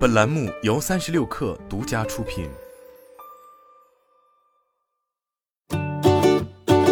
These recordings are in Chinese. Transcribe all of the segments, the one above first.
本栏目由三十六氪独家出品。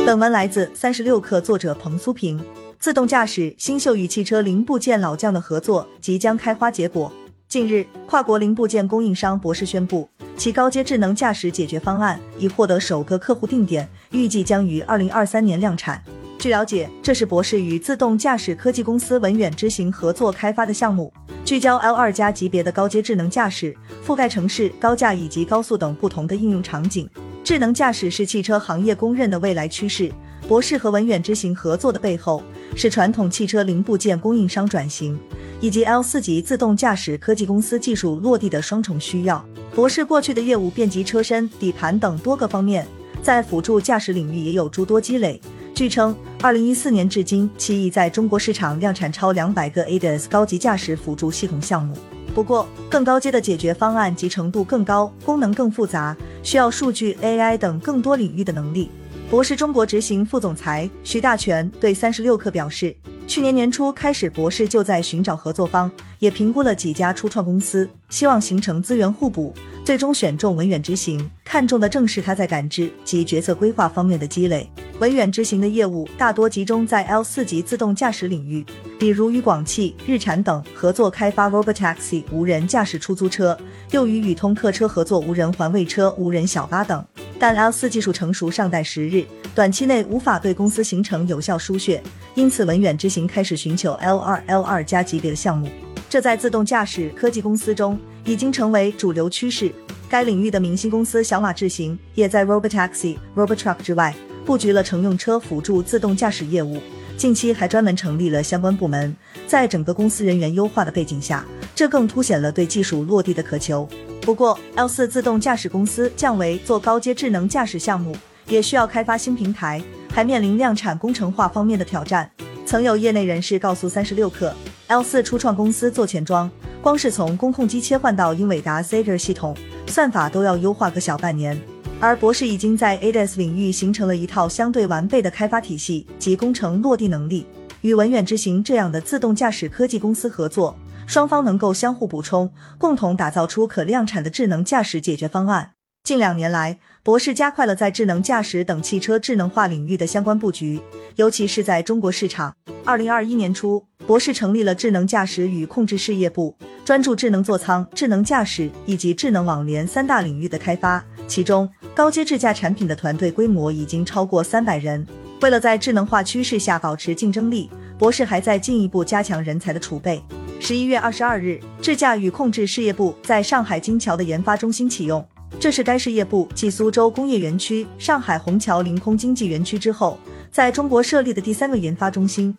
本文来自三十六氪，作者彭苏平。自动驾驶新秀与汽车零部件老将的合作即将开花结果。近日，跨国零部件供应商博世宣布，其高阶智能驾驶解决方案已获得首个客户定点，预计将于二零二三年量产。据了解，这是博世与自动驾驶科技公司文远之行合作开发的项目。聚焦 L 二加级别的高阶智能驾驶，覆盖城市、高架以及高速等不同的应用场景。智能驾驶是汽车行业公认的未来趋势。博世和文远之行合作的背后，是传统汽车零部件供应商转型，以及 L 四级自动驾驶科技公司技术落地的双重需要。博世过去的业务遍及车身、底盘等多个方面，在辅助驾驶领域也有诸多积累。据称，二零一四年至今，其已在中国市场量产超两百个 ADAS 高级驾驶辅助系统项目。不过，更高阶的解决方案集成度更高，功能更复杂，需要数据、AI 等更多领域的能力。博士中国执行副总裁徐大全对三十六氪表示，去年年初开始，博士就在寻找合作方，也评估了几家初创公司，希望形成资源互补。最终选中文远执行，看中的正是他在感知及决策规划方面的积累。文远执行的业务大多集中在 L 四级自动驾驶领域，比如与广汽、日产等合作开发 Robotaxi 无人驾驶出租车，又与宇通客车合作无人环卫车、无人小巴等。但 L 四技术成熟尚待时日，短期内无法对公司形成有效输血，因此文远执行开始寻求 L 二、L 二加级别的项目。这在自动驾驶科技公司中已经成为主流趋势。该领域的明星公司小马智行也在 Robotaxi、Robotruck 之外布局了乘用车辅助自动驾驶业务。近期还专门成立了相关部门。在整个公司人员优化的背景下，这更凸显了对技术落地的渴求。不过，L 四自动驾驶公司降为做高阶智能驾驶项目，也需要开发新平台，还面临量产工程化方面的挑战。曾有业内人士告诉三十六氪。L 四初创公司做前装，光是从工控机切换到英伟达 Zager 系统，算法都要优化个小半年。而博士已经在 ADAS 领域形成了一套相对完备的开发体系及工程落地能力，与文远之行这样的自动驾驶科技公司合作，双方能够相互补充，共同打造出可量产的智能驾驶解决方案。近两年来，博士加快了在智能驾驶等汽车智能化领域的相关布局，尤其是在中国市场。二零二一年初，博士成立了智能驾驶与控制事业部，专注智能座舱、智能驾驶以及智能网联三大领域的开发。其中，高阶智驾产品的团队规模已经超过三百人。为了在智能化趋势下保持竞争力，博士还在进一步加强人才的储备。十一月二十二日，智驾与控制事业部在上海金桥的研发中心启用。这是该事业部继苏州工业园区、上海虹桥临空经济园区之后，在中国设立的第三个研发中心。